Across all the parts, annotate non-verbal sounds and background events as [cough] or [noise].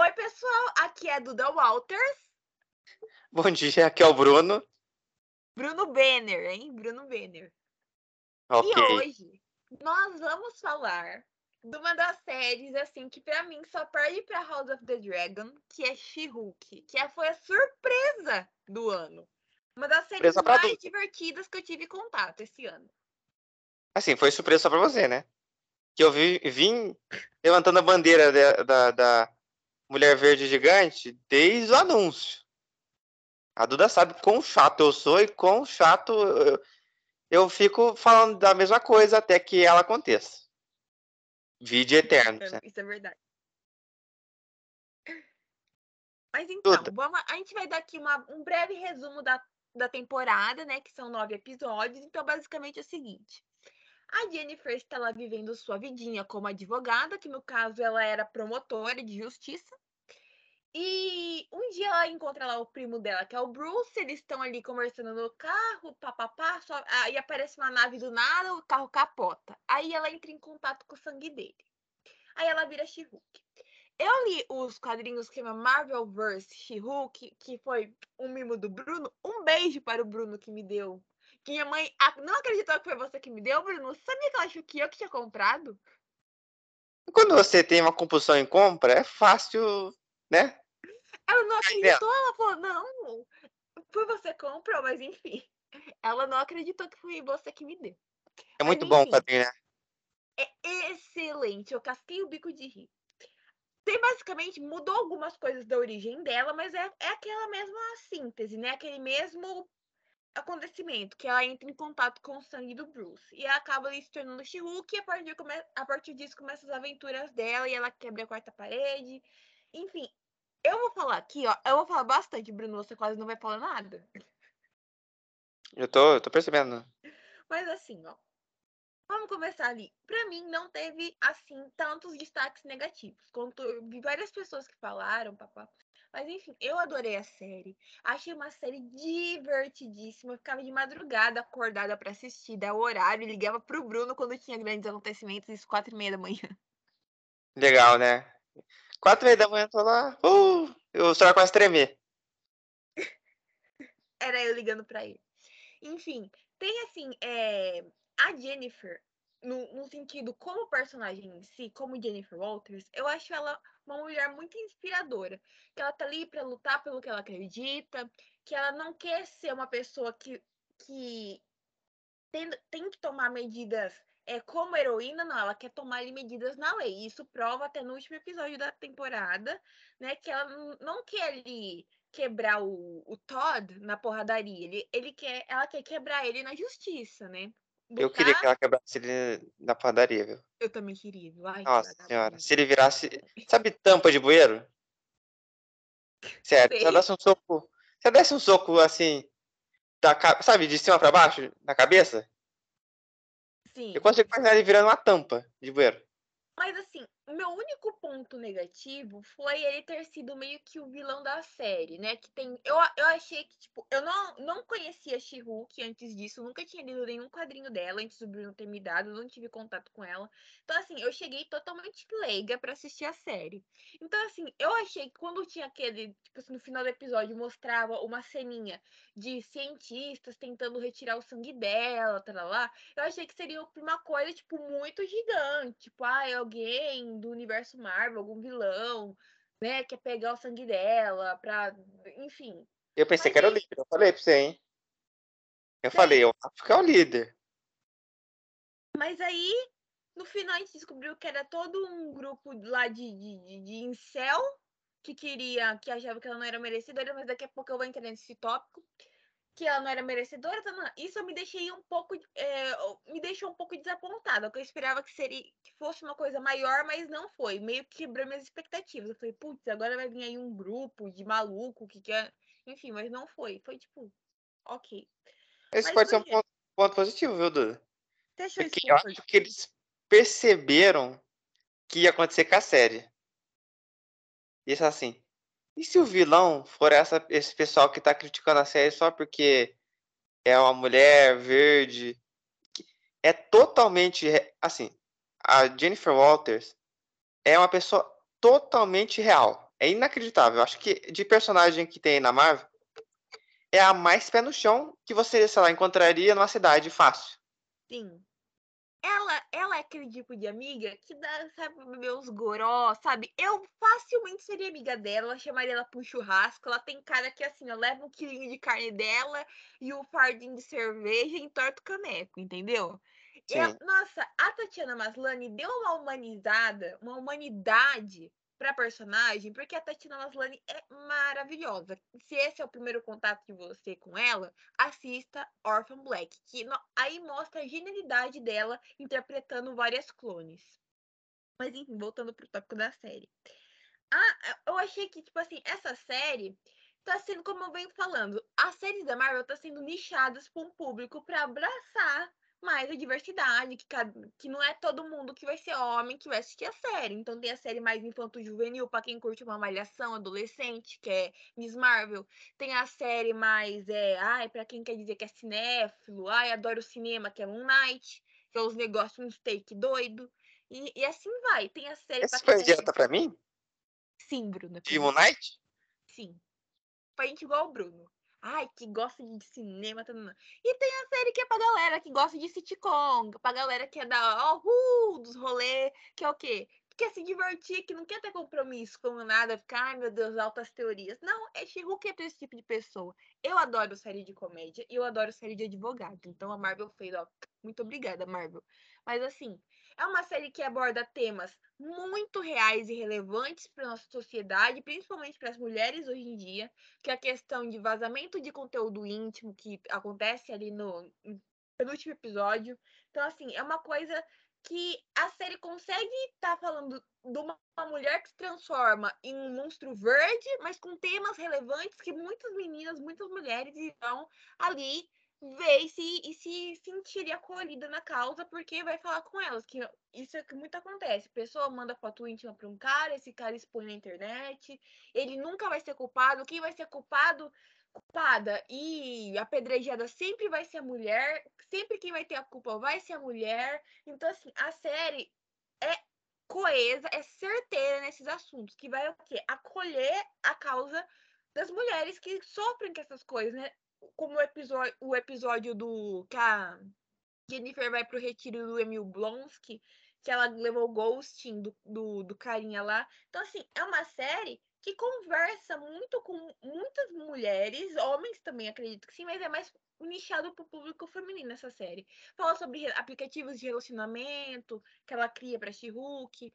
Oi, pessoal, aqui é a Duda Walters. Bom dia, aqui é o Bruno. Bruno Benner, hein? Bruno Benner. Ok. E hoje nós vamos falar de uma das séries, assim, que pra mim só perde pra House of the Dragon, que é She-Hulk, que é- foi a surpresa do ano. Uma das séries mais adulto. divertidas que eu tive contato esse ano. Assim, foi surpresa só pra você, né? Que eu vi, vim levantando a bandeira da, da, da Mulher Verde Gigante desde o anúncio. A Duda sabe quão chato eu sou e quão chato eu, eu fico falando da mesma coisa até que ela aconteça. Vídeo eterno. É, né? Isso é verdade. Mas então, Duda. vamos, a gente vai dar aqui uma- um breve resumo da, da temporada, né? Que são nove episódios. Então, basicamente é o seguinte. A Jennifer está lá vivendo sua vidinha como advogada, que no caso ela era promotora de justiça. E um dia ela encontra lá o primo dela, que é o Bruce, eles estão ali conversando no carro, papapá, só... aí aparece uma nave do nada, o carro capota. Aí ela entra em contato com o sangue dele. Aí ela vira She-Hulk. Eu li os quadrinhos que chama Marvelverse She-Hulk, que foi um mimo do Bruno. Um beijo para o Bruno que me deu. Minha mãe não acreditou que foi você que me deu, Bruno. Sabia que ela achou que eu que tinha comprado? Quando você tem uma compulsão em compra, é fácil, né? Ela não Ai, acreditou, ela falou, não, foi você que comprou, mas enfim. Ela não acreditou que foi você que me deu. É muito Mas, bom enfim. né? É excelente, eu casquei o bico de rir. Tem basicamente, mudou algumas coisas da origem dela, mas é, é aquela mesma síntese, né? Aquele mesmo acontecimento, que ela entra em contato com o sangue do Bruce. E ela acaba ali se tornando She-Hulk e a partir, a partir disso começam as aventuras dela e ela quebra a quarta parede. Enfim, eu vou falar aqui, ó. Eu vou falar bastante, Bruno, você quase não vai falar nada. Eu tô, eu tô percebendo. Mas assim, ó. Vamos começar ali. Pra mim, não teve, assim, tantos destaques negativos. Quanto eu vi várias pessoas que falaram, papá. Mas enfim, eu adorei a série. Achei uma série divertidíssima. Eu ficava de madrugada acordada pra assistir, dar o horário, e ligava pro Bruno quando tinha grandes acontecimentos, às quatro e meia da manhã. Legal, né? Quatro e meia da manhã eu tô lá. Uh, eu só quase tremer. Era eu ligando pra ele. Enfim, tem assim, é, a Jennifer, no, no sentido como personagem em si, como Jennifer Walters, eu acho ela uma mulher muito inspiradora. Que ela tá ali pra lutar pelo que ela acredita, que ela não quer ser uma pessoa que, que tem, tem que tomar medidas é, como heroína, não, ela quer tomar ali medidas na lei. Isso prova até no último episódio da temporada, né? Que ela não quer ali quebrar o, o Todd na porradaria. Ele, ele quer, ela quer quebrar ele na justiça, né? Eu queria que ela quebrasse ele na padaria, viu? Eu também queria, viu? Ai, Nossa senhora. Se ele virasse. Sabe tampa de bueiro? Sério, se ela desse um soco. Se ela desse um soco assim. Da, sabe, de cima pra baixo, na cabeça, Sim. eu consigo imaginar ele virando uma tampa de bueiro. Mas assim, meu único ponto negativo foi ele ter sido meio que o vilão da série, né? Que tem. Eu, eu achei que, tipo, eu não, não conhecia She-Hulk antes disso, nunca tinha lido nenhum quadrinho dela antes do Bruno ter me dado, não tive contato com ela. Então, assim, eu cheguei totalmente leiga pra assistir a série. Então, assim, eu achei que quando tinha aquele, tipo assim, no final do episódio mostrava uma ceninha de cientistas tentando retirar o sangue dela, tá lá. Eu achei que seria uma coisa, tipo, muito gigante. Tipo, ah, é alguém do universo Marvel, algum vilão, né? Quer pegar o sangue dela pra. Enfim. Eu pensei Mas que era o líder, eu falei pra você, hein? Eu Sim. falei, eu que é o líder. Mas aí, no final, a gente descobriu que era todo um grupo lá de, de, de, de incel que queria, que achava que ela não era merecedora, mas daqui a pouco eu vou entrar nesse tópico. Que ela não era merecedora, não. isso me deixei um pouco, é, me deixou um pouco desapontada, porque eu esperava que seria que fosse uma coisa maior, mas não foi, meio que quebrou minhas expectativas. Eu falei, putz, agora vai vir aí um grupo de maluco que quer, enfim, mas não foi, foi tipo, ok. Esse Mas pode ser um ponto, ponto positivo, viu, Duda? Você Porque eu acho que eles perceberam que ia acontecer com a série. Isso assim. E se o vilão for essa, esse pessoal que tá criticando a série só porque é uma mulher verde? É totalmente. Assim, a Jennifer Walters é uma pessoa totalmente real. é inacreditável. Acho que de personagem que tem na Marvel, é a mais pé no chão que você, sei lá, encontraria numa cidade fácil. Sim. Ela, ela é aquele tipo de amiga que dá, sabe, uns goró, sabe? Eu facilmente seria amiga dela, chamaria ela um churrasco. Ela tem cara que, assim, eu levo um quilinho de carne dela e um fardinho de cerveja e entorto o caneco, entendeu? Eu, nossa, a Tatiana Maslany deu uma humanizada, uma humanidade pra personagem, porque a Tatiana Maslany é maravilhosa. Se esse é o primeiro contato de você com ela, assista Orphan Black, que aí mostra a genialidade dela interpretando várias clones. Mas enfim, voltando pro tópico da série. Ah, eu achei que, tipo assim, essa série tá sendo, como eu venho falando, as séries da Marvel tá sendo nichadas pra um público pra abraçar mais a diversidade, que, que não é todo mundo que vai ser homem que vai assistir a série. Então tem a série mais infanto-juvenil pra quem curte uma malhação adolescente, que é Miss Marvel. Tem a série mais, é, ai, pra quem quer dizer que é cinéfilo, ai, adoro cinema, que é Moon Knight, que é os negócios, um steak doido. E, e assim vai. Tem a série Essa foi direta pra mim? Sim, Bruno. De Moon Knight? Sim. Pra gente igual o Bruno. Ai, que gosta de cinema. tanana. E tem a série que é pra galera que gosta de sitcom. Pra galera que é da uhul, dos rolês. Que é o quê? Que quer se divertir, que não quer ter compromisso com nada. Ficar, ai meu Deus, altas teorias. Não, é She-Hulk é pra esse tipo de pessoa. Eu adoro série de comédia e eu adoro série de advogado. Então a Marvel fez, ó. Muito obrigada, Marvel. Mas assim, é uma série que aborda temas muito reais e relevantes para nossa sociedade, principalmente para as mulheres hoje em dia, que é a questão de vazamento de conteúdo íntimo que acontece ali no, penúltimo episódio. Então, assim, é uma coisa que a série consegue estar falando de uma mulher que se transforma em um monstro verde, mas com temas relevantes que muitas meninas, muitas mulheres irão ali ver e se, e se sentirem acolhida na causa, porque vai falar com elas, que isso é que muito acontece. Pessoa manda foto íntima para um cara, esse cara expõe na internet, ele nunca vai ser culpado, quem vai ser culpado, culpada e apedrejada sempre vai ser a mulher, sempre quem vai ter a culpa vai ser a mulher. Então, assim, a série é coesa, é certeira nesses assuntos, que vai o quê? Acolher a causa das mulheres que sofrem com essas coisas, né? Como o episódio, o episódio do que a Jennifer vai pro retiro do Emil Blonsky, que ela levou o ghosting do, do, do carinha lá. Então, assim, é uma série que conversa muito com muitas mulheres, homens também, acredito que sim, mas é mais nichado pro público feminino essa série. Fala sobre re- aplicativos de relacionamento que ela cria pra She-Hulk.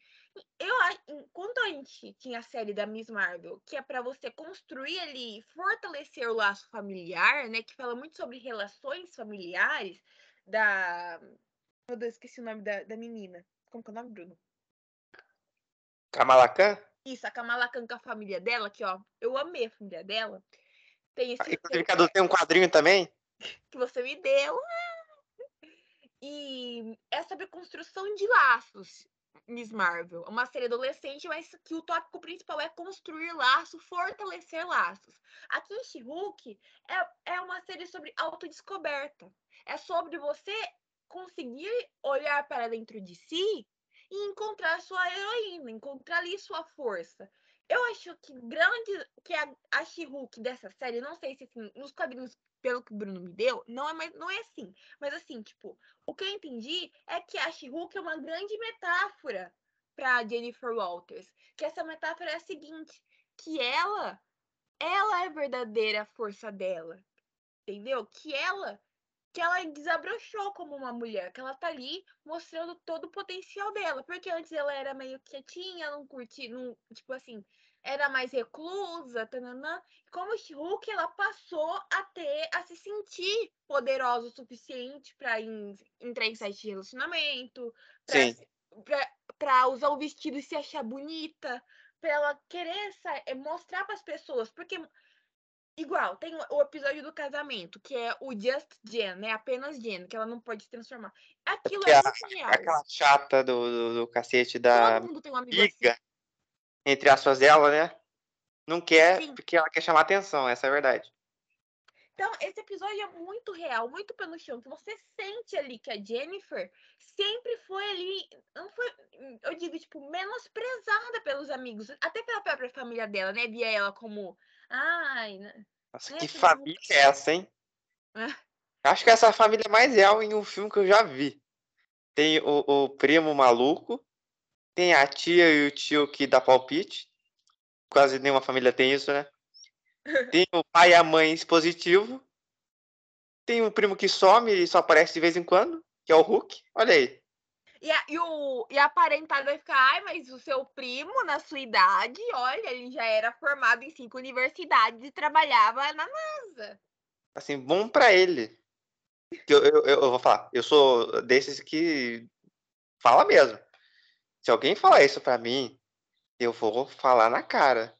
Eu, enquanto a gente tinha a série da Miss Marvel, que é pra você construir ali, fortalecer o laço familiar, né, que fala muito sobre relações familiares da... Deus, esqueci o nome da, da menina. Como que é o nome, Bruno? Kamala Khan? Isso, a Kamala Khan com a família dela, que ó, eu amei a família dela. Tem esse Inclusive, Cadu tem um quadrinho também. que você me deu. E é sobre construção de laços, Miss Marvel. É Uma série adolescente, mas que o tópico principal é construir laços, fortalecer laços. Aqui em She-Hulk é, é uma série sobre autodescoberta. É sobre você conseguir olhar para dentro de si e encontrar sua heroína, encontrar ali sua força. Eu acho que grande que a, a She-Hulk dessa série, não sei se assim, nos quadrinhos pelo que o Bruno me deu, não é, mais, não é assim. Mas assim, tipo, o que eu entendi é que a She-Hulk é uma grande metáfora para Jennifer Walters. Que essa metáfora é a seguinte, que ela, ela é a verdadeira força dela. Entendeu? Que ela que ela desabrochou como uma mulher, que ela tá ali mostrando todo o potencial dela, porque antes ela era meio quietinha, não curtia, não, tipo assim, era mais reclusa, tananã. Como Hulk, ela passou a ter, a se sentir poderosa o suficiente para entrar em site de relacionamento, pra, pra, pra usar o vestido e se achar bonita, pra ela querer sa- eh, mostrar para as pessoas, porque Igual, tem o episódio do casamento, que é o Just Jen, né? Apenas Jen, que ela não pode se transformar. Aquilo Que é muito real. Aquela chata do, do, do cacete da Todo mundo tem um amigo assim. amiga, entre aspas dela, né? Não quer, Sim. porque ela quer chamar atenção, essa é a verdade. Então, esse episódio é muito real, muito pelo chão. Que você sente ali que a Jennifer sempre foi ali, não foi, eu digo, tipo, menosprezada pelos amigos, até pela própria família dela, né? Via ela como, ai, né? Nossa, que família é essa, hein? É. Acho que essa é família mais real em um filme que eu já vi. Tem o, o primo maluco, tem a tia e o tio que dá palpite. Quase nenhuma família tem isso, né? [laughs] Tem o pai e a mãe expositivo. Tem um primo que some e só aparece de vez em quando, que é o Hulk. Olha aí. E a, e, o, e a parentada vai ficar, ai, mas o seu primo, na sua idade, olha, ele já era formado em cinco universidades e trabalhava na NASA. Assim, bom para ele. Eu, eu, eu, vou falar, eu sou desses que fala mesmo. Se alguém falar isso para mim, eu vou falar na cara.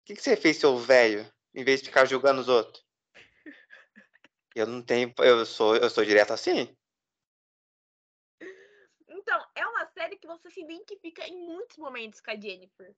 O que, que você fez, seu velho? em vez de ficar julgando os outros. Eu não tenho. Eu sou, eu sou direto assim. Então, é uma série que você se identifica em muitos momentos com a Jennifer.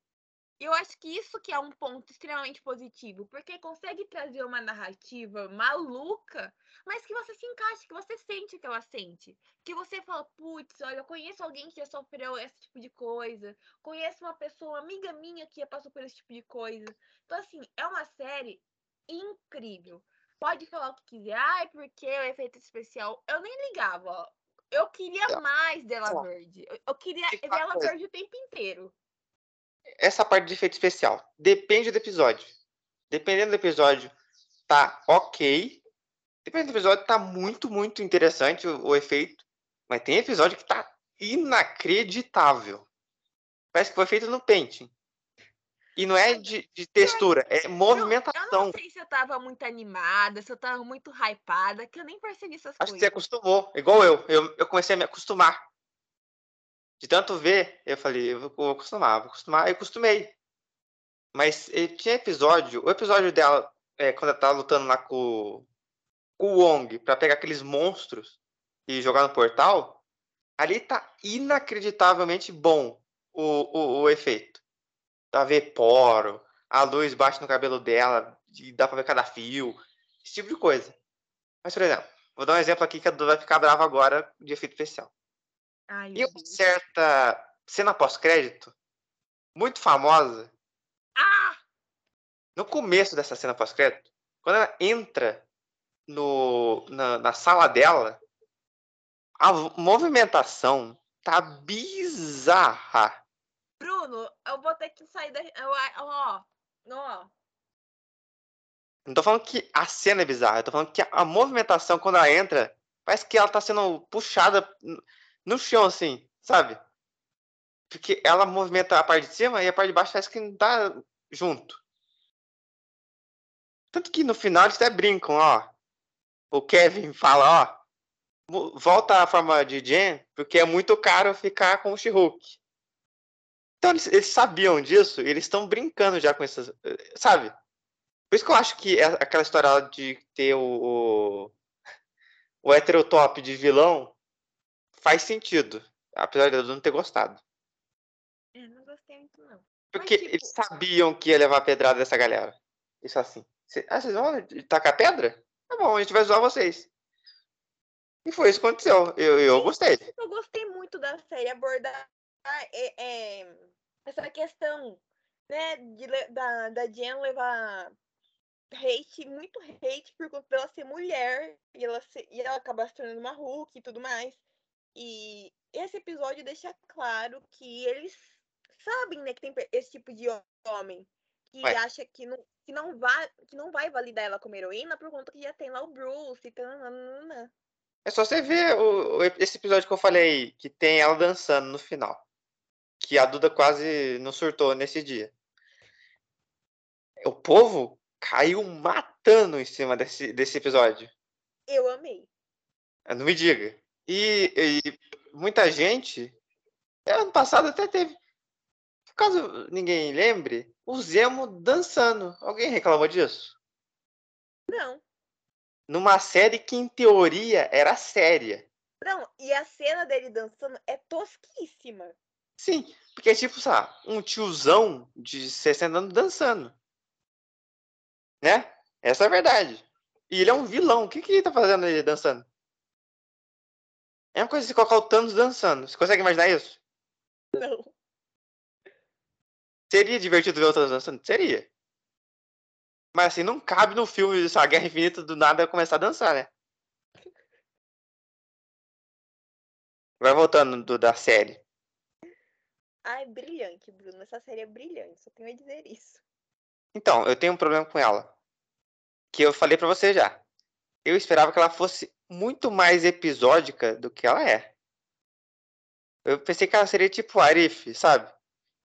Eu acho que isso que é um ponto extremamente positivo, porque consegue trazer uma narrativa maluca, mas que você se encaixa, que você sente que ela sente. Que você fala, putz, olha, eu conheço alguém que já sofreu esse tipo de coisa, conheço uma pessoa, amiga minha que já passou por esse tipo de coisa. Então, assim, é uma série incrível. Pode falar o que quiser, ai, porque o efeito especial. Eu nem ligava, ó. Eu queria tá. mais dela verde. Eu, queria ver ela verde o tempo inteiro essa parte de efeito especial. Depende do episódio. Dependendo do episódio, tá ok. Dependendo do episódio, tá muito, muito interessante o, o efeito. Mas tem episódio que tá inacreditável. Parece que foi feito no Paint. E não é de, de textura, é movimentação. Eu, eu, não sei se eu tava muito animada, se eu tava muito hypada, que eu nem percebi essas Acho coisas. Acho que você acostumou, igual eu. eu. Eu comecei a me acostumar de tanto ver, eu falei, eu vou acostumar, vou acostumar, eu acostumei. Mas tinha episódio, o episódio dela, é, quando ela tava lutando lá com, com o Wong para pegar aqueles monstros e jogar no portal, ali tá inacreditavelmente bom o, o, o efeito. Pra ver poro, a luz bate no cabelo dela, e dá pra ver cada fio, esse tipo de coisa. Mas, por exemplo, vou dar um exemplo aqui que a Duda vai ficar brava agora de efeito especial. Ai, e uma certa cena pós-crédito, muito famosa. Ah! No começo dessa cena pós-crédito, quando ela entra no, na, na sala dela, a movimentação tá bizarra. Bruno, eu vou ter que sair da. Ó, ó. Não tô falando que a cena é bizarra, eu tô falando que a movimentação, quando ela entra, parece que ela tá sendo puxada no chão, assim, sabe? Porque ela movimenta a parte de cima e a parte de baixo parece que não tá junto. Tanto que no final eles até brincam, ó. O Kevin fala, ó. Volta à forma de Jen, porque é muito caro ficar com o She-Hulk. Então eles, eles, sabiam disso, eles estão brincando já com essas. Sabe? Por isso que eu acho que é aquela história de ter o, o, o heterotop de vilão faz sentido. Apesar de eu não ter gostado. Eu não gostei muito, não. Porque Mas, tipo... eles sabiam que ia levar a pedrada dessa galera. Isso assim. Ah, vocês vão tacar pedra? Tá bom, a gente vai zoar vocês. E foi isso que aconteceu. Eu, eu gostei. Eu gostei muito da série abordar é, é, essa questão, né, de, da, da Jen levar hate, muito hate por conta dela ser mulher e ela, ser, e ela acabar se tornando uma Hulk e tudo mais. E esse episódio deixa claro que eles sabem, né, que tem esse tipo de homem que Ué. acha que não, que, não vai, que não vai validar ela como heroína por conta que já tem lá o Bruce e tanana. É só você ver o, esse episódio que eu falei, que tem ela dançando no final. Que a Duda quase não surtou nesse dia. O povo caiu matando em cima desse, desse episódio. Eu amei. Não me diga. E, e muita gente, ano passado até teve, caso ninguém lembre, o Zemo dançando. Alguém reclamou disso? Não. Numa série que, em teoria, era séria. Não, e a cena dele dançando é tosquíssima. Sim, porque é tipo, sabe, um tiozão de 60 anos dançando. Né? Essa é a verdade. E ele é um vilão. O que, que ele tá fazendo aí dançando? É uma coisa você colocar o Thanos dançando. Você consegue imaginar isso? Não. Seria divertido ver o Thanos dançando? Seria. Mas assim, não cabe no filme essa Guerra Infinita do nada começar a dançar, né? Vai voltando do, da série. Ai, brilhante, Bruno. Essa série é brilhante, só tenho a dizer isso. Então, eu tenho um problema com ela. Que eu falei pra você já. Eu esperava que ela fosse muito mais episódica do que ela é. Eu pensei que ela seria tipo Arif, sabe?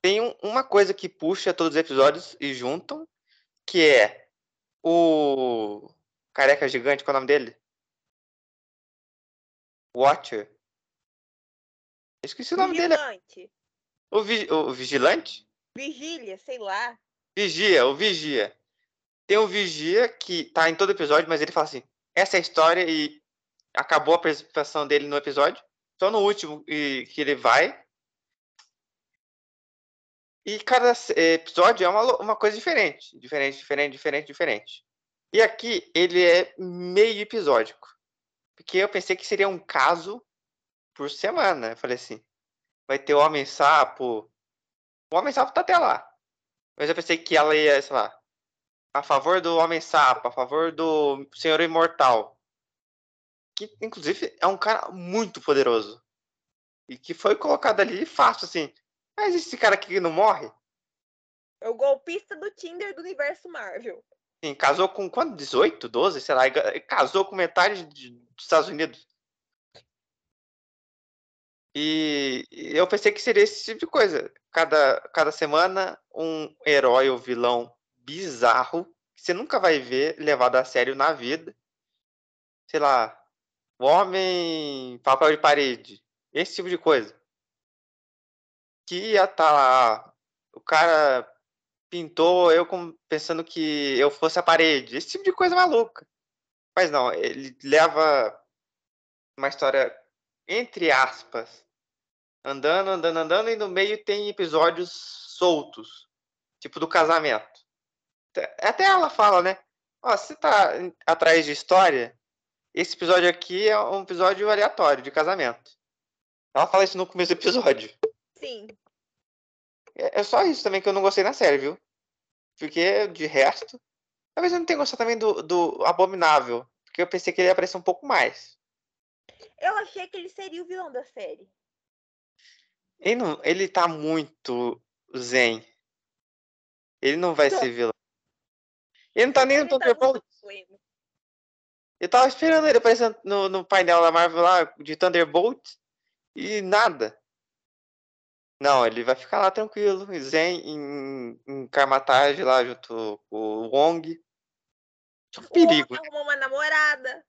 Tem um- uma coisa que puxa todos os episódios e juntam, que é o careca gigante, qual é o nome dele? Watcher. Esqueci o nome dele. O, vi- o vigilante? Vigília, sei lá. Vigia, o Vigia. Tem o Vigia que tá em todo episódio, mas ele fala assim: essa é a história e acabou a participação dele no episódio. Só no último e, que ele vai. E cada eh, episódio é uma, uma coisa diferente. Diferente, diferente, diferente, diferente. E aqui ele é meio episódico. Porque eu pensei que seria um caso por semana. Eu falei assim: vai ter o Homem-Sapo. O Homem-Sapo tá até lá. Mas eu pensei que ela ia, sei lá, a favor do Homem-Sapo, a favor do Senhor Imortal. Que, inclusive, é um cara muito poderoso. E que foi colocado ali fácil, assim. Mas esse cara aqui não morre? É o golpista do Tinder do universo Marvel. Sim, casou com quanto? 18, 12, sei lá. Casou com metade de- dos Estados Unidos. E eu pensei que seria esse tipo de coisa. Cada, cada semana, um herói ou vilão bizarro que você nunca vai ver levado a sério na vida. Sei lá, o homem papel de parede. Esse tipo de coisa. Que ia estar lá. O cara pintou eu pensando que eu fosse a parede. Esse tipo de coisa maluca. Mas não, ele leva uma história, entre aspas, andando, andando, andando, e no meio tem episódios soltos. Tipo do casamento. Até- ela fala, né? Ó, se tá atrás de história, esse episódio aqui é um episódio aleatório de casamento. Ela fala isso no começo do episódio. Sim. É é só isso também que eu não gostei na série, viu? Porque, de resto, talvez eu não tenha gostado também do, do Abominável. Porque eu pensei que ele ia aparecer um pouco mais. Eu achei que ele seria o vilão da série. Ele, não, ele tá muito zen. Ele não vai ser vilão. Ele não tá nem no Ele tá. Eu tava esperando ele aparecer no, no painel da Marvel lá de Thunderbolt e nada. Não, ele vai ficar lá tranquilo, zen, em, em Karmatage lá junto com o Wong. Um O perigo. homem arrumou uma namorada.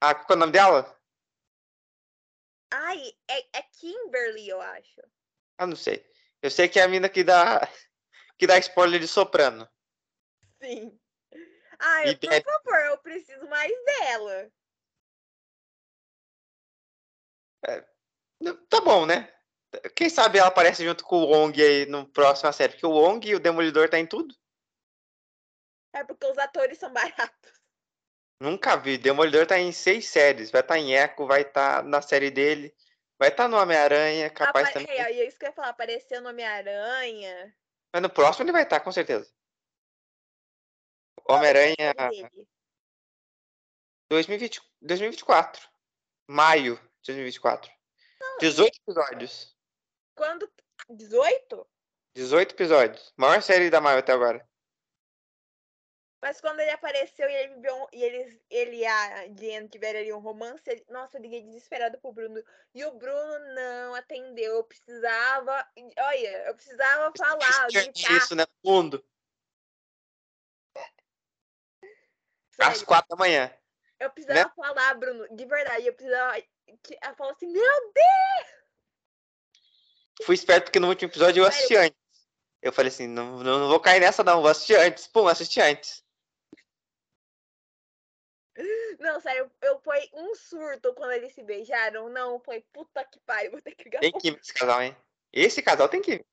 Ah, qual é o nome dela? Ai, é, é Kimberly, eu acho. Ah, não sei. Eu sei que é a mina que dá [laughs] que dá spoiler de soprano. Sim. Ai, E por favor, eu preciso mais dela. Tá bom, né? Quem sabe ela aparece junto com o Wong aí no próximo série, porque o Wong e o Demolidor tá em tudo. É porque os atores são baratos. Nunca vi. Demolidor tá em seis séries. Vai estar tá em Echo, vai estar tá na série dele, vai estar tá no Homem-Aranha, capaz Apa- também. É, e é isso que eu ia falar, apareceu no Homem-Aranha. Mas no próximo ele vai estar, com certeza. Homem-Aranha dele. 2020, 2024. Maio de 2024. 18 episódios. Quando. 18? 18 episódios. Maior série da Marvel até agora. Mas quando ele apareceu e ele viveu um- e eles, ele e a Diane tiveram ali um romance, ele- nossa, eu liguei desesperada pro Bruno. E o Bruno não atendeu. Eu precisava. Olha, eu precisava falar, gritar. Isso, né? Fundo. Às sério. 4 da manhã. Eu precisava falar, Bruno, de verdade. Eu precisava. Ela falou assim: Meu Deus! Fui esperto porque no último episódio eu Sério? assisti antes. Eu falei assim, não, não, não vou cair nessa não, vou assistir antes. Pum, assisti antes. Não, sério, eu foi um surto quando eles se beijaram. Não, foi puta que pariu, vou ter que ligar. Tem química esse casal, hein? Esse casal tem química.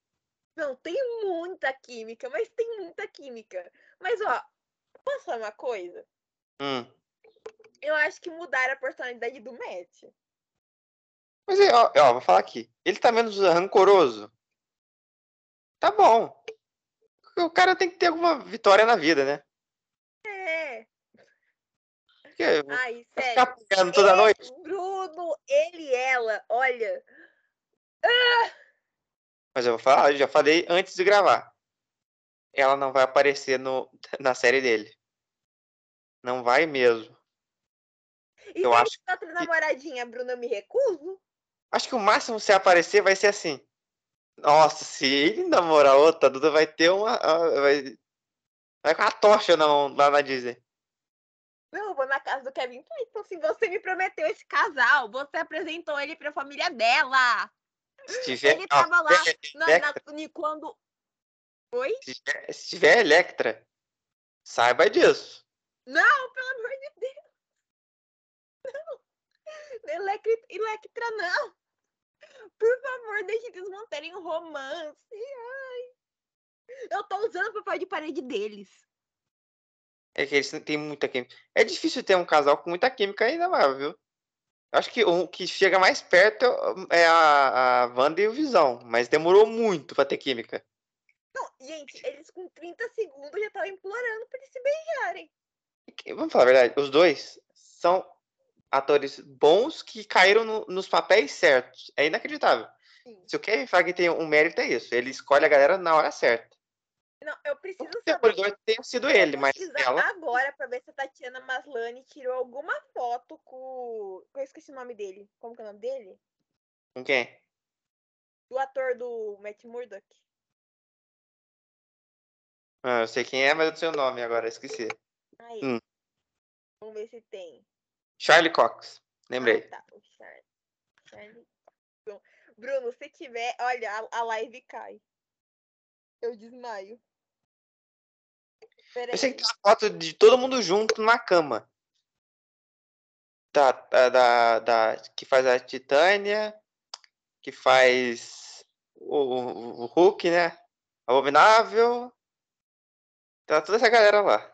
Não, tem muita química, mas tem muita química. Mas, ó, posso falar uma coisa? Hum. Eu acho que mudaram a personalidade do Matt. Mas, ó, ó, vou falar aqui. Ele tá menos rancoroso. Tá bom. O cara tem que ter alguma vitória na vida, né? Porque Ai, ficar sério. apanhando toda noite. Bruno, ele e ela, olha. Mas eu vou falar, eu já falei antes de gravar. Ela não vai aparecer no, na série dele. Não vai mesmo. E Eu acho tem outra namoradinha, Bruno, eu me recuso? Acho que o máximo se aparecer vai ser assim. Nossa, se ele namorar outra, a Duda vai ter uma. ah, Vai, vai com a tocha na mão lá na Disney. Não, eu vou na casa do Kevin Clinton. Se você me prometeu esse casal, você apresentou ele pra família dela. Tiver, Ele tava lá Na, na, quando. Oi? se tiver- se tiver Electra, saiba disso. Não, pelo amor de Deus. Não. Electra, Electra, não. Por favor, deixe eles manterem o romance. Ai. Eu tô usando o papel de parede deles. É que eles têm muita química. É difícil ter um casal com muita química ainda viu? Acho que o que chega mais perto é a, a Wanda e o Visão, mas demorou muito pra ter química. Não, gente, eles com 30 segundos já estavam implorando pra eles se beijarem. Vamos falar a verdade, os dois são atores bons que caíram no- nos papéis certos. É inacreditável. Sim. Se o Kevin Feige tem um mérito é isso, ele escolhe a galera na hora certa. Não, eu preciso O saber. Demolidor tenha sido ele, mas ela agora pra ver se a Tatiana Maslany tirou alguma foto com. Eu esqueci o nome dele. Como que é o nome dele? com quem? Do ator do Matt Murdock. Ah, eu sei quem é, mas eu não sei o nome agora, esqueci. Aí. Hum. Vamos ver se tem. Charlie Cox, lembrei. Ah, tá. O Charlie. Charlie. Bruno, se tiver. Olha, a live cai. Eu desmaio. Eu sei que tem uma foto de todo mundo junto na cama. Da, da, da, da- que faz a Titânia, que faz o, o, o Hulk, né? Abominável. Tá toda essa galera lá.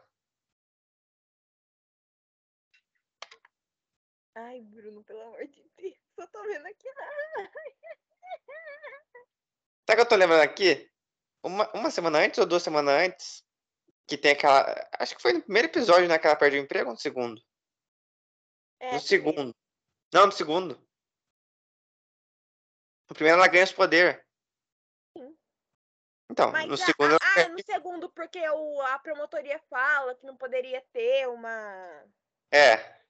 Ai, Bruno, pelo amor de Deus. Só tô vendo aqui. Sabe o que eu tô lembrando aqui? Uma, uma semana antes ou duas semanas antes, que tem aquela. Acho que foi no primeiro episódio, né? Que ela perdeu o emprego ou no segundo? É, no segundo. Não, no segundo. No primeiro ela ganha os poderes. Sim. Então, Mas no a- segundo ela ah, no segundo, porque o, a promotoria fala que não poderia ter uma. É.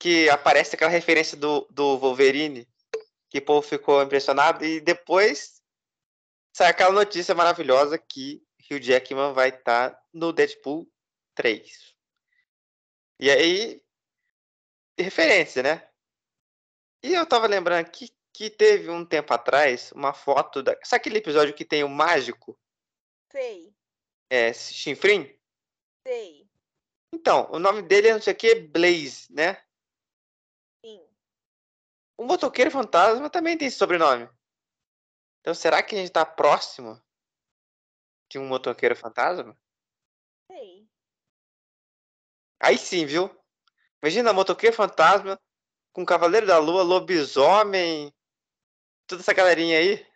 Que aparece aquela referência do, do Wolverine, que o povo ficou impressionado, e depois sai aquela notícia maravilhosa que Hugh Jackman vai estar no Deadpool 3. E aí, referência, né? E eu tava lembrando aqui que teve um tempo atrás uma foto da. Sabe aquele episódio que tem o mágico, Sei, é, Chinfrim? sei. Então, o nome dele é não sei o que, Blaze, né? Sim. O motoqueiro fantasma também tem esse sobrenome. Então será que a gente tá próximo de um motoqueiro fantasma? Sei. Aí sim, viu? Imagina motoqueiro fantasma com Cavaleiro da Lua, lobisomem, toda essa galerinha aí.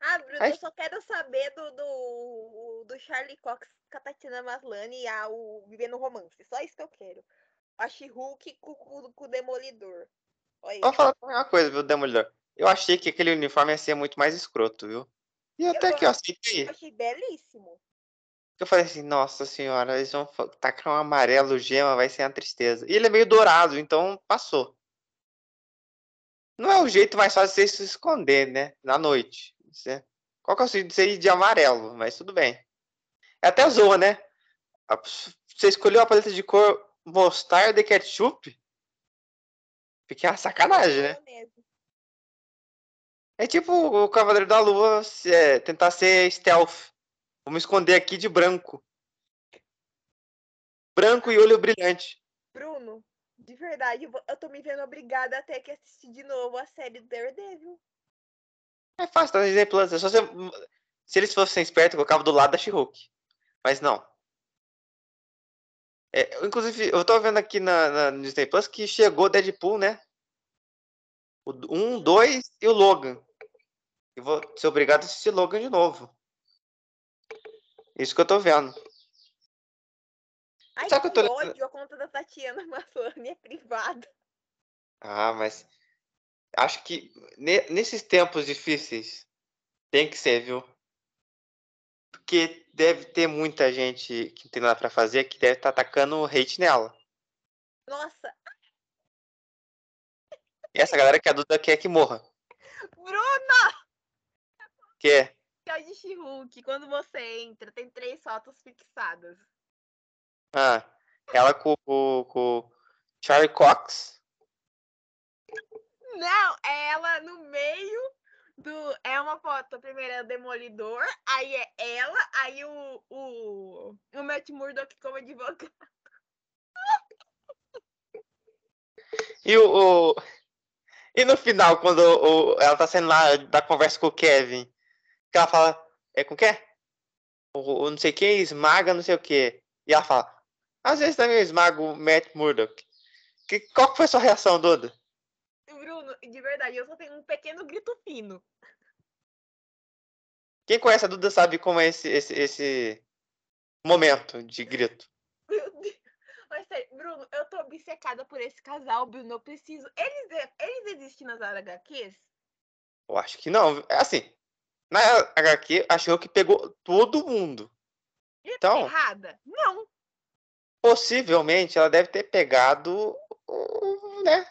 Ah, Bruno, Ai. eu só quero saber do, do, do Charlie Cox com a Tatiana Maslany e a, o Vivendo Romance. Só isso que eu quero. A She-Hulk com, com, com o Demolidor. Olha aí. Vou falar uma coisa, viu, Demolidor? Eu achei que aquele uniforme ia ser muito mais escroto, viu? E Eu até que eu aceitei. Eu achei belíssimo. Eu falei assim, nossa senhora, eles vão tacar um amarelo gema, vai ser uma tristeza. E ele é meio dourado, então passou. Não é o jeito mais fácil de você se esconder, né? Na noite. Você- Qual que é o sentido de você ir de amarelo? Mas tudo bem. É até zoa, né? Você escolheu a paleta de cor mostarda e ketchup? Fica uma sacanagem, né? Maionese. É tipo o Cavaleiro da Lua se- é, tentar ser stealth. Vamos esconder aqui de branco. Branco e olho brilhante. Bruno, de verdade, eu eu tô me vendo obrigada a ter que assistir de novo a série do Daredevil. É fácil, tá no Disney Plus. É só você... Se eles fossem espertos, colocava do lado da She-Hulk. Mas não. É, inclusive, eu tô vendo aqui na, na no Disney Plus que chegou Deadpool, né? O 1, 2 e o Logan. Eu vou ser obrigado a assistir Logan de novo. Isso que eu tô vendo. Ai, Sabe que que eu tô- ódio, a conta da Tatiana [laughs] Maslany é privada. Ah, mas acho que ne- nesses tempos difíceis tem que ser, viu? Porque deve ter muita gente que não tem nada pra fazer que deve estar atacando hate nela. Nossa, E essa galera que a Duda quer que morra. Bruno, Que é? que o de She-Hulk, quando você entra, tem três fotos fixadas. Ah, ela com, com, com Charlie Cox. Não, é ela no meio do. É uma foto. Primeiro é o Demolidor, aí é ela, aí o, o, o Matt Murdock como advogado. E o, o- E no final, quando o- ela tá saindo lá da conversa com o Kevin, que ela fala, é com quê? O, o não sei quem esmaga não sei o quê. E ela fala, às vezes também eu esmago o Matt Murdock. Que, qual que foi a sua reação, Duda? Bruno, de verdade, eu só tenho um pequeno grito fino. Quem conhece a Duda sabe como é esse, esse, esse momento de grito. Mas sério, Bruno, eu tô obcecada por esse casal, Bruno. Eu preciso. Eles, eles existem nas HQs? Eu acho que não. É assim, na HQ, achou que pegou todo mundo. E Então- errada? Não. Possivelmente ela deve ter pegado o, né?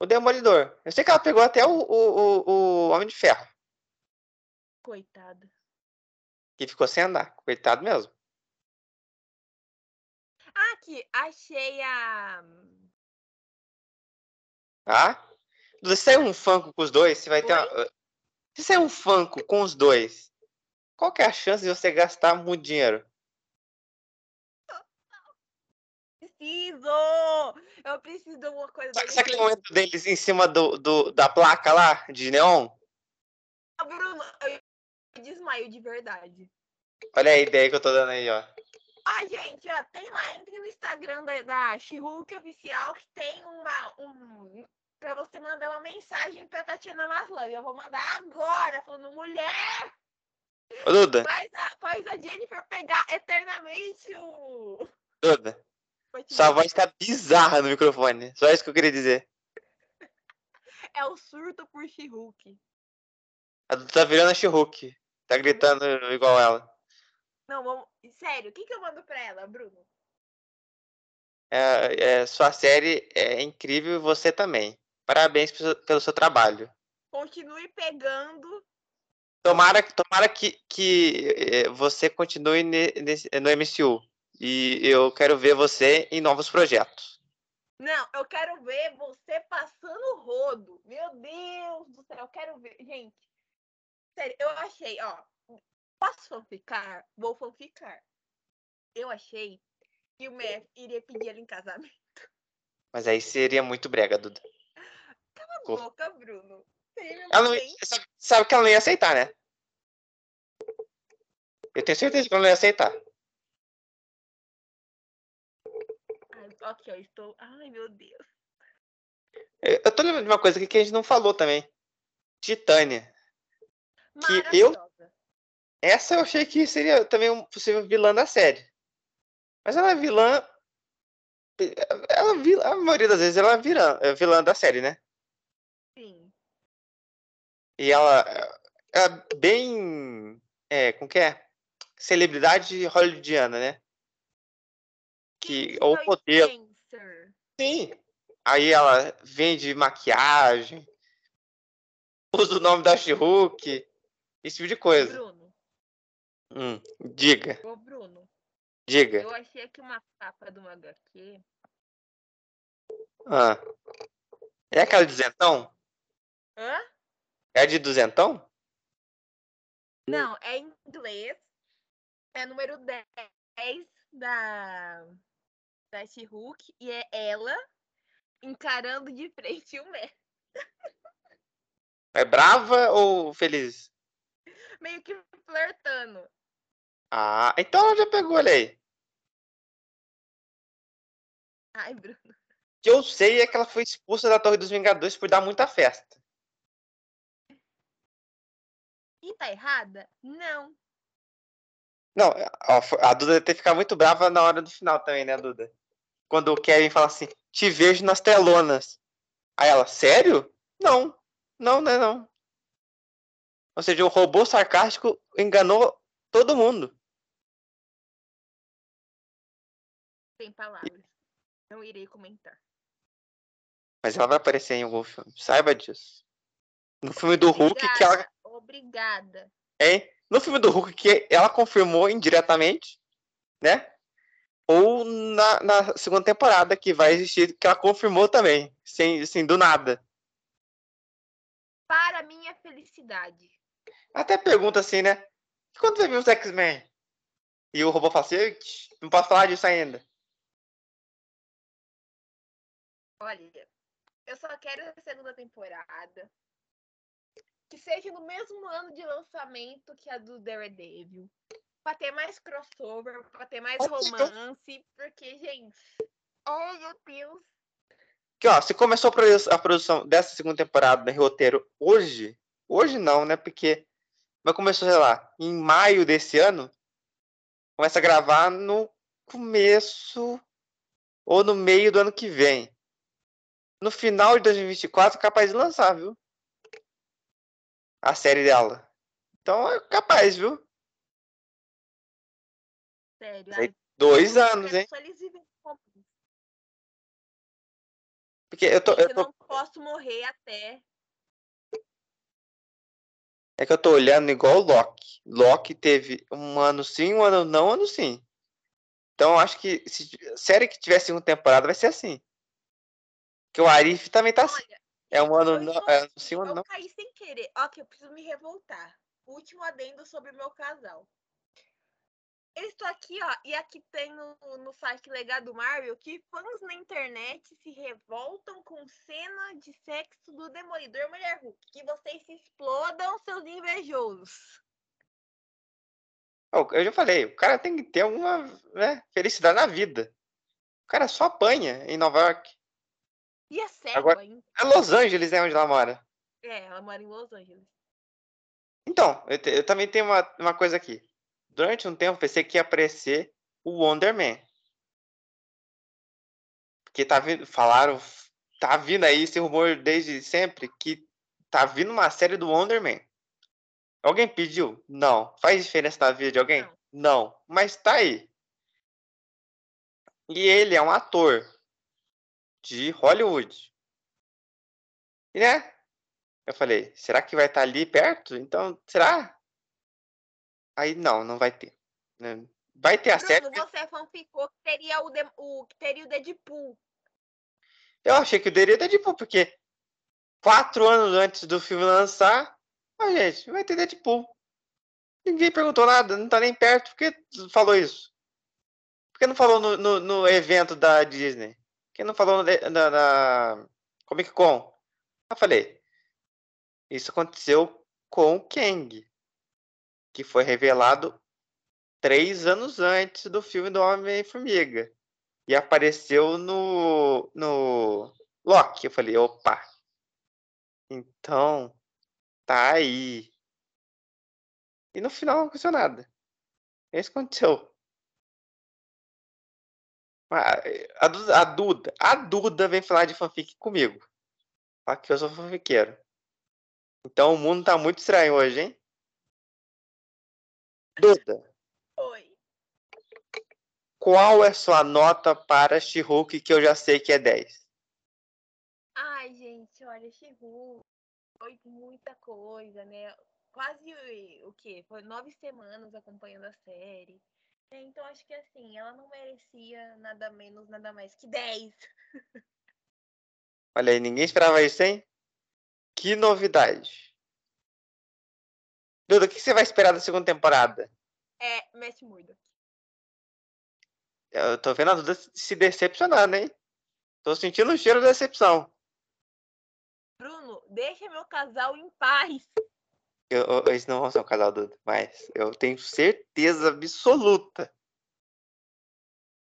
O Demolidor. Eu sei que ela pegou até o, o, o, o Homem de Ferro, Coitada. que ficou sem andar. Coitado mesmo. Ah, aqui, achei a. Tá? Se sair um Funko com os dois, você vai ter uma... Se sair um Funko com os dois, qual que é a chance de você gastar muito dinheiro? Preciso! Eu preciso de alguma coisa Sabe, sabe aquele momento deles em cima do, do, da placa lá, de neon? Ah, Bruno, eu desmaio de verdade. Olha a ideia que eu tô dando aí, ó. Ah, gente, ó, tem lá, entre no Instagram da, da oficial que tem uma. Um, pra você mandar uma mensagem pra Tatiana Maslany. Eu vou mandar agora, falando, mulher, Ô, Duda, faz a, faz a Jennifer pegar eternamente o. Duda, sua voz tá bizarra no microfone. Só isso que eu queria dizer. [laughs] É o surto por She-Hulk. A Duda tá virando a She-Hulk. Tá gritando igual ela. Não, vamos. Sério, o que, que eu mando pra ela, Bruno? É, é, sua série é incrível e você também. Parabéns pelo seu- trabalho. Continue pegando. Tomara, tomara que, que eh, você continue nesse- no MCU. E eu quero ver você em novos projetos. Não, eu quero ver você passando o rodo. Meu Deus do céu, eu quero ver. Gente, sério, eu achei, ó. Posso fanficar? Vou fanficar. Eu achei que o Mef iria pedir ela em casamento. Mas aí seria muito brega, Duda. Cala a boca, Bruno. Ela não, sabe, sabe que ela não ia aceitar, né? Eu tenho certeza que ela não ia aceitar. Ai, ok, eu estou. Ai, meu Deus. Eu, eu tô lembrando de uma coisa aqui que a gente não falou também. Titânia. Que eu-. Essa eu achei que seria também um possível vilã da série. Mas ela é vilã. Ela, é a maioria das vezes ela é vilã, é vilã da série, né? E ela é bem. É, como que é? Celebridade hollywoodiana, né? Que, ou modelo. Sim. Aí ela vende maquiagem, usa o nome da She-Hulk, esse tipo de coisa. Bruno. Hum, diga, Ô, Bruno. diga. Eu achei aqui uma capa de uma HQ. Ah. É aquela de duzentão? Hã? É de duzentão? Não, é em inglês. É número 10 da, da She-Hulk. E é ela encarando de frente o Matt. É brava ou feliz? Meio que flertando. Ah, então ela já pegou ele aí. Ai, Bruno. O que eu sei é que ela foi expulsa da Torre dos Vingadores por dar muita festa. Tá errada? Não. Não, a Duda deve ter ficado muito brava na hora do final também, né, Duda? Quando o Kevin fala assim, te vejo nas telonas. Aí ela, sério? Não, não, não é não. Ou seja, o robô sarcástico enganou todo mundo. Sem palavras. Não irei comentar. Mas ela vai aparecer em algum filme, saiba disso. No filme do Hulk, que ela. Obrigada. Hein? No filme do Hulk, que ela confirmou indiretamente, né? Ou na, na segunda temporada, que vai existir, que ela confirmou também, sem, assim, do nada. Para minha felicidade. Até pergunta assim, né? Quando vai vir os X-Men? E o robô fala assim, "Ixi, não posso falar disso ainda. Olha, eu só quero a segunda temporada. Que seja no mesmo ano de lançamento que a do Daredevil. Pra ter mais crossover, pra ter mais romance. Porque, gente. Oh, meu Deus. Que, ó, se começou a produ- a produção dessa segunda temporada em roteiro hoje, hoje não, né? Porque mas começou, sei lá, em maio desse ano, começa a gravar no começo ou no meio do ano que vem. No final de 2024, é capaz de lançar, viu? A série dela. Então é capaz, viu? Sério. Ai, Dois anos, hein? Porque eu tô, eu eu tô, não posso morrer até. É que eu tô olhando igual o Loki. Loki teve um ano sim, um ano não, um ano sim. Então eu acho que se série que tiver segunda temporada vai ser assim. Que o Arif também tá assim. É um ano eu não, é sim, eu não. caí sem querer. Que eu preciso me revoltar. Último adendo sobre o meu casal. Eu estou aqui, ó, e aqui tem no, no site Legado Marvel que fãs na internet se revoltam com cena de sexo do Demolidor Mulher Hulk. Que vocês se explodam, seus invejosos. Eu já falei, o cara tem que ter alguma né, felicidade na vida. O cara só apanha em Nova York. E é cego Agora- ainda. É Los Angeles, né, onde ela mora. É, ela mora em Los Angeles. Então, eu, te- eu também tenho uma, uma coisa aqui. Durante um tempo pensei que ia aparecer o Wonder Man. Porque tá vindo, falaram, tá vindo aí esse rumor desde sempre que tá vindo uma série do Wonder Man. Alguém pediu? Não. Faz diferença na vida de alguém? Não. Não. Mas tá aí. E ele é um ator de Hollywood. E né? Eu falei, será que vai estar ali perto? Então, será? Aí não, não vai ter. né? Vai ter a série. Bruno, você fanficou que teria o, Dem- o, que teria o Deadpool. Eu achei que o Deria é Deadpool, porque quatro anos antes do filme lançar, a gente, vai ter Deadpool. Ninguém perguntou nada, não tá nem perto. Por que falou isso? Por que não falou no, no, no evento da Disney? Por que não falou na, na Comic Con? Eu falei, isso aconteceu com o Kang, que foi revelado três anos antes do filme do Homem-Formiga. E apareceu no, no Loki. Eu falei, opa. Então, tá aí. E no final não aconteceu nada. É isso que aconteceu. A Duda, a Duda, a Duda vem falar de fanfic comigo. Fala que eu sou fanfiqueiro. Então o mundo tá muito estranho hoje, hein? Duda, Oi. qual é sua nota para She-Hulk que eu já sei que é 10? Ai, gente, olha, Chihu foi muita coisa, né? Quase o quê? Foi nove semanas acompanhando a série. É, Então acho que assim, ela não merecia nada menos, nada mais que 10. Olha aí, ninguém esperava isso, hein? Que novidade. Duda, o que você vai esperar da segunda temporada? É, Matt Murdock. Eu tô vendo a Duda se decepcionando, hein? Tô sentindo o cheiro da decepção. Bruno, deixa meu casal em paz. Eu, eu- eles não vão ser um casal, Duda, mas eu tenho certeza absoluta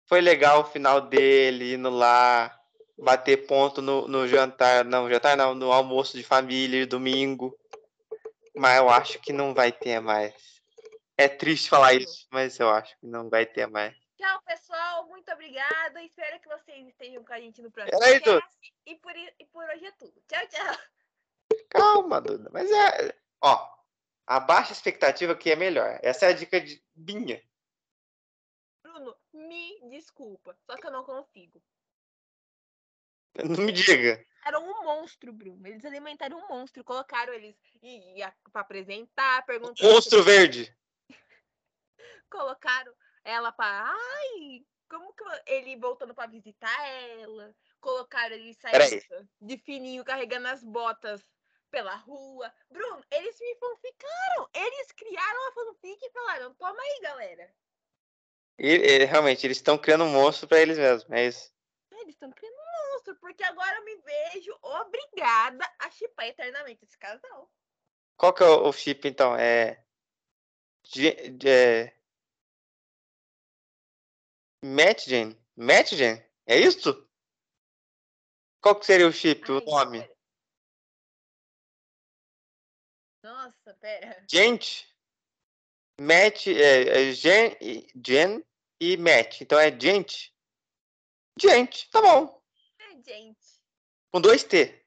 foi legal o final dele, indo lá, bater ponto no, no jantar, não, jantar não, no almoço de família, domingo. Mas eu acho que não vai ter mais. É triste falar isso, mas eu acho que não vai ter mais. Tchau, pessoal. Muito obrigada. Espero que vocês estejam com a gente no próximo Peraí, Duda. podcast. E por, e por hoje é tudo. Tchau, tchau. Calma, Duda. Mas é. Ó, a baixa expectativa que é melhor. Essa é a dica de minha. Bruno, me desculpa. Só que eu não consigo. Não me diga. Era um monstro, Bruno. Eles alimentaram um monstro. Colocaram eles e, e pra apresentar, perguntaram. Monstro verde. [laughs] Colocaram ela pra. Ai, como que ele voltando pra visitar ela? Colocaram ele saindo de fininho, carregando as botas pela rua. Bruno, eles me fanficaram. Eles criaram a fanfic e falaram: toma aí, galera. E, e, realmente, eles estão criando um monstro pra eles mesmos. É isso. Eles estão criando um monstro, porque agora eu me vejo obrigada a chipar eternamente esse casal. Qual que é o, chip, então? É. Ge- de- é... É isso? Qual que seria o chip, o nome? pera. Nossa, pera. Gente? Match, é, é gen, e- gen e match. Então é gente? Gente, tá bom. É gente. Com dois T.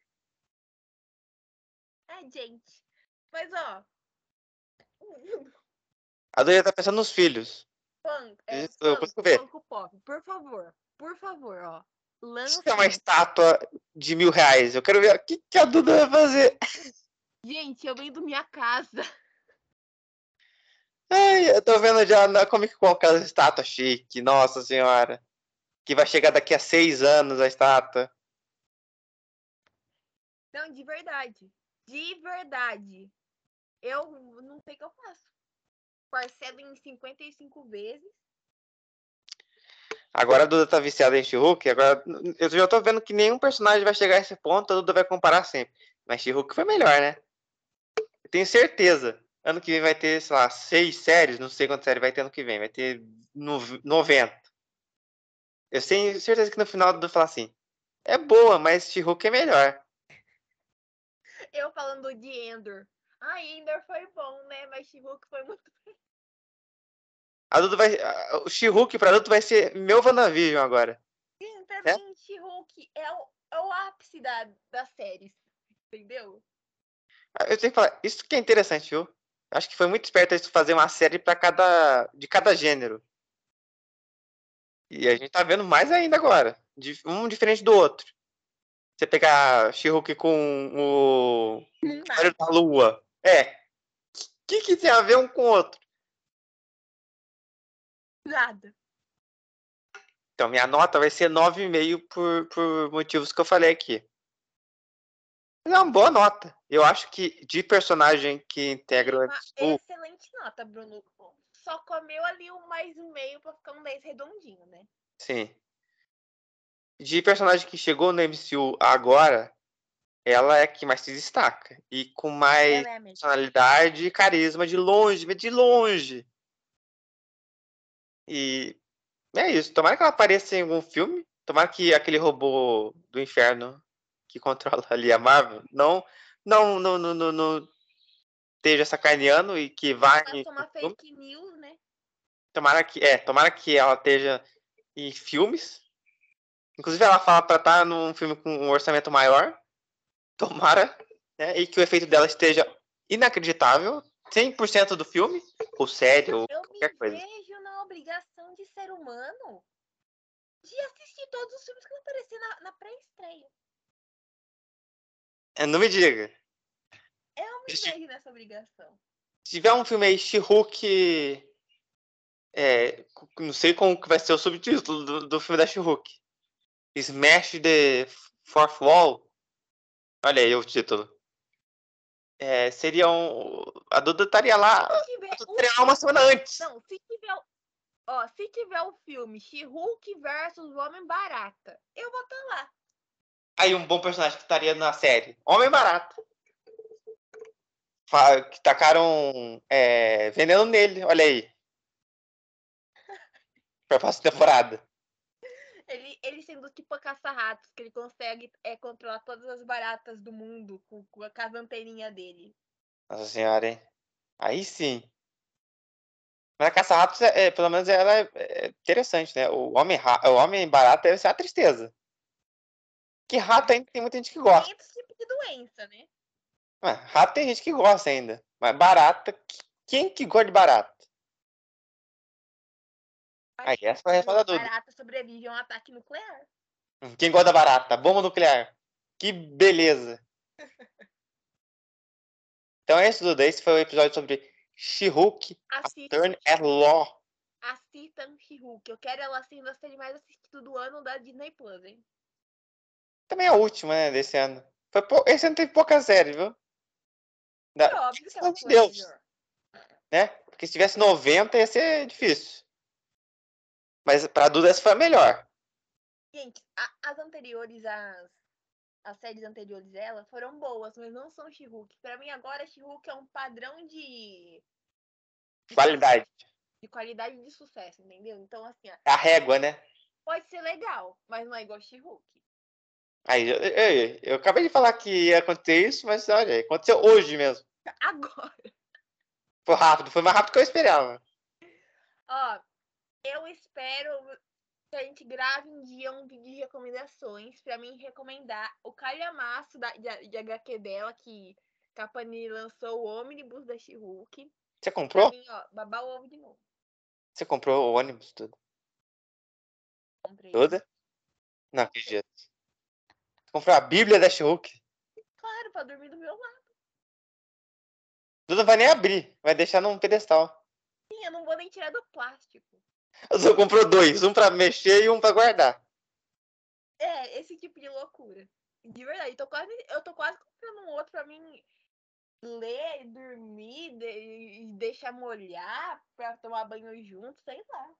É gente. Mas, ó. A Doria tá pensando nos filhos. Funk, é, Isso, eu consigo ver. Funko Pop, por favor. Por favor, ó. Isso Lança. é uma estátua de mil reais. Eu quero ver o que, que a Duda vai fazer. [laughs] Gente, eu vendo minha casa. [laughs] Ai, eu tô vendo já na Comic Con aquela estátua chique, nossa senhora. Que vai chegar daqui a seis anos a estátua. Não, de verdade. De verdade. Eu não sei o que eu faço. Parcelo em 55 vezes. Agora a Duda tá viciada em She-Hulk, agora eu já tô vendo que nenhum personagem vai chegar a esse ponto, a Duda vai comparar sempre. Mas She-Hulk foi melhor, né? Eu tenho certeza. Ano que vem vai ter, sei lá, seis séries, não sei quantas séries vai ter ano que vem, vai ter no- 90. Eu tenho certeza que no final a Duda fala assim, é boa, mas She-Hulk é melhor. Eu falando de Endor. Ah, Endor foi bom, né? Mas She-Hulk foi muito. [laughs] A Duda vai. O She-Hulk pra Duda vai ser meu WandaVision agora. Sim, pra É? mim, She-Hulk é o, é o ápice da, das séries. Entendeu? Eu tenho que falar, isso que é interessante, viu? Acho que foi muito esperto isso fazer uma série para cada. de cada gênero. E a gente tá vendo mais ainda agora. Um diferente do outro. Você pegar She-Hulk com o. Mistério da Lua. É. O que, que tem a ver um com o outro? Nada. Então, minha nota vai ser 9,5 por, por motivos que eu falei aqui. É uma boa nota. Eu acho que de personagem que integra o Uma excelente nota, Bruno. Só comeu ali um mais um meio pra ficar um 10 redondinho, né? sim. De personagem que chegou no MCU agora, ela é que mais se destaca. E com mais é personalidade e carisma de longe, de longe. E é isso. Tomara que ela apareça em algum filme. Tomara que aquele robô do inferno que controla ali a Marvel não não não não, não, não esteja sacaneando e que uma filme. fake news, né? Tomara que é, tomara que ela esteja em filmes. Inclusive ela fala para estar num filme com um orçamento maior. Tomara, né? E que o efeito dela esteja inacreditável, 100% do filme, ou série, ou Eu qualquer coisa. vejo na obrigação de ser humano de assistir todos os filmes que vão aparecer na, na pré-estreia. É, Não me diga. Eu me vejo nessa obrigação. Se tiver um filme aí, She-Hulk. É, não sei como que vai ser o subtítulo do, do filme da She-Hulk. Smash the Fourth Wall. Olha aí o título. É, seria um. A Duda estaria lá tiver um uma semana antes. Não, se tiver. o- Ó, se tiver o filme She-Hulk versus Homem Barata, eu vou estar lá. Aí um bom personagem que estaria na série. Homem Barato. Que tacaram é, veneno nele, olha aí. Pra próxima temporada. Ele, ele sendo tipo a caça-ratos, que ele consegue é, controlar todas as baratas do mundo com, com a casa anteninha dele. Nossa senhora, hein? Aí sim. Mas a caça-ratos, é, é, pelo menos, ela é, é interessante, né? O homem, o homem barato deve ser uma tristeza. Que rato ainda tem muita gente que gosta. Tem esse tipo de doença, né? Mas, rato tem gente que gosta ainda. Mas barata, quem que gosta de barata? Aí, essa foi a resposta dúvida. Barata sobrevive a um ataque nuclear. Hum, quem gosta da barata? Bomba nuclear. Que beleza. [laughs] então é isso, Duda. Esse foi o episódio sobre She-Hulk, Turn at Law. Assistam She-Hulk. Eu quero ela sendo a série mais assistida do ano da Disney Plus, hein? Também a última, né, desse ano. Foi pou... Esse ano teve pouca série, viu? Da... É óbvio que ela Deus. Melhor. Né? Porque se tivesse 90 ia ser difícil. Mas pra Duda essa foi a melhor. Gente, a, as anteriores, as, as séries anteriores dela foram boas, mas não são She-Hulk. Pra mim agora She-Hulk é um padrão de... de qualidade. De qualidade de sucesso, entendeu? Então assim... Ó, a régua, né? Pode ser legal, mas não é igual She-Hulk. Aí, eu, eu, eu, acabei de falar que ia acontecer isso, mas olha, aconteceu hoje mesmo. [laughs] Agora. Foi rápido, foi mais rápido que eu esperava. Ó, eu espero que a gente grave um dia um vídeo de recomendações pra mim recomendar o calhamaço da, de, de HQ dela, que a Panini lançou o ônibus da She-Hulk. Você comprou? Pra mim, ó, babar o ovo de novo. Você comprou o ônibus tudo? Comprei. Toda? Não acredito. Comprou a Bíblia da She-Hulk? Claro, pra dormir do meu lado. Duda vai nem abrir, vai deixar num pedestal. Sim, eu não vou nem tirar do plástico. [laughs] Você comprou dois, um pra mexer e um pra guardar. É, esse tipo de loucura. De verdade, eu tô quase, eu tô quase comprando um outro pra mim ler, dormir, de, deixar molhar pra tomar banho junto, sei lá.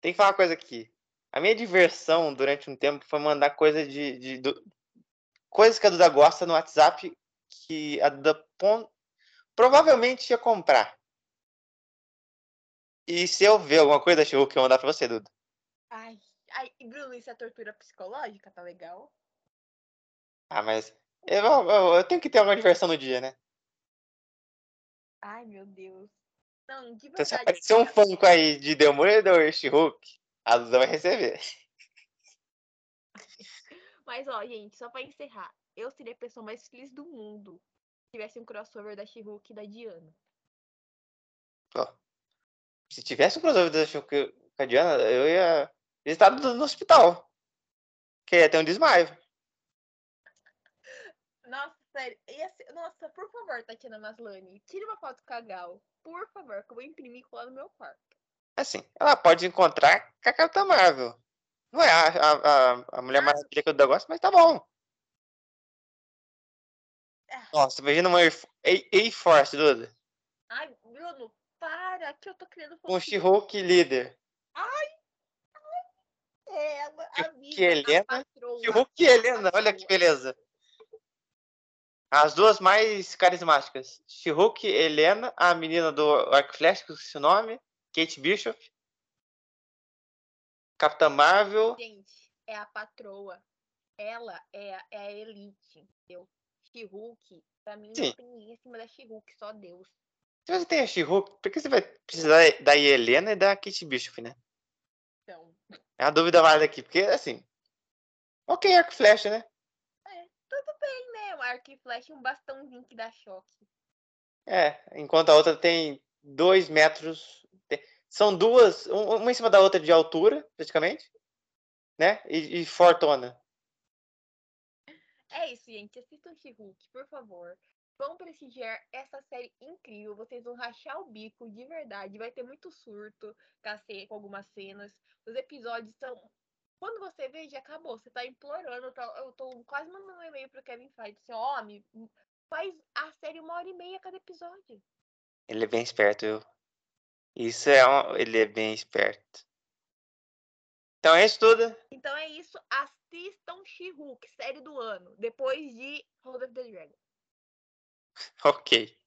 Tem que falar uma coisa aqui. A minha diversão durante um tempo foi mandar coisa de. de do, coisas que a Duda gosta no WhatsApp que a Duda provavelmente ia comprar. E se eu ver alguma coisa da she eu vou mandar pra você, Duda. Ai, ai, Bruno, isso é tortura psicológica? Tá legal? Ah, mas eu, eu, eu tenho que ter alguma diversão no dia, né? Ai, meu Deus. Não, de verdade. Então, se aparecer um Funko aí de Demolidor She-Hulk, a Duda vai receber. Mas, ó, gente, só pra encerrar. Eu seria a pessoa mais feliz do mundo se tivesse um crossover da She-Hulk e da Diana. Ó, se tivesse um crossover da She-Hulk com a Diana, eu ia estar no hospital. Que ia ter um desmaio. Nossa, sério. Ser... Nossa, por favor, Tatiana Maslany, tire uma foto com a Gal. Por favor, que eu vou imprimir e colar no meu quarto. Assim, ela pode encontrar com a Capitã Marvel. Não é a, a, a Mulher Maravilha que eu gosto, mas tá bom. É. Nossa, imagina uma A-Force, Duda. Ai, Bruno, para, que eu tô querendo Um She-Hulk líder. Ai, ai, ela, a que Helena, She-Hulk e Helena, olha que beleza. As duas mais carismáticas. She-Hulk, Helena, a menina do Arc Flash, que é o nome, Kate Bishop. Capitã Marvel. Gente, é a patroa. Ela é, a, é a elite, entendeu? She-Hulk, pra mim, Sim. não tem ninguém acima da She-Hulk, só Deus. Se você tem a She-Hulk, por que você vai precisar da Helena e da Kate Bishop, né? Então. É a dúvida válida aqui, porque assim. Ok, arco flecha, né? É, tudo bem, né? O arco e flecha um bastãozinho que dá choque. É, enquanto a outra tem dois metros são duas, uma em cima da outra de altura, praticamente, né? E, e fortona. É isso, gente. Assistam She-Hulk, por favor. Vão prestigiar essa série incrível. Vocês vão rachar o bico de verdade. Vai ter muito surto, cacete, com algumas cenas. Os episódios são. Quando você vê, já acabou. Você tá implorando. Eu tô quase mandando um e-mail pro Kevin Feige. Assim, homem, faz a série uma hora e meia cada episódio. Ele é bem esperto, viu? Isso é um... ele é bem esperto. Então é isso tudo. Então é isso. Assistam She-Hulk, série do ano, depois de Hold of the Dragon. ok.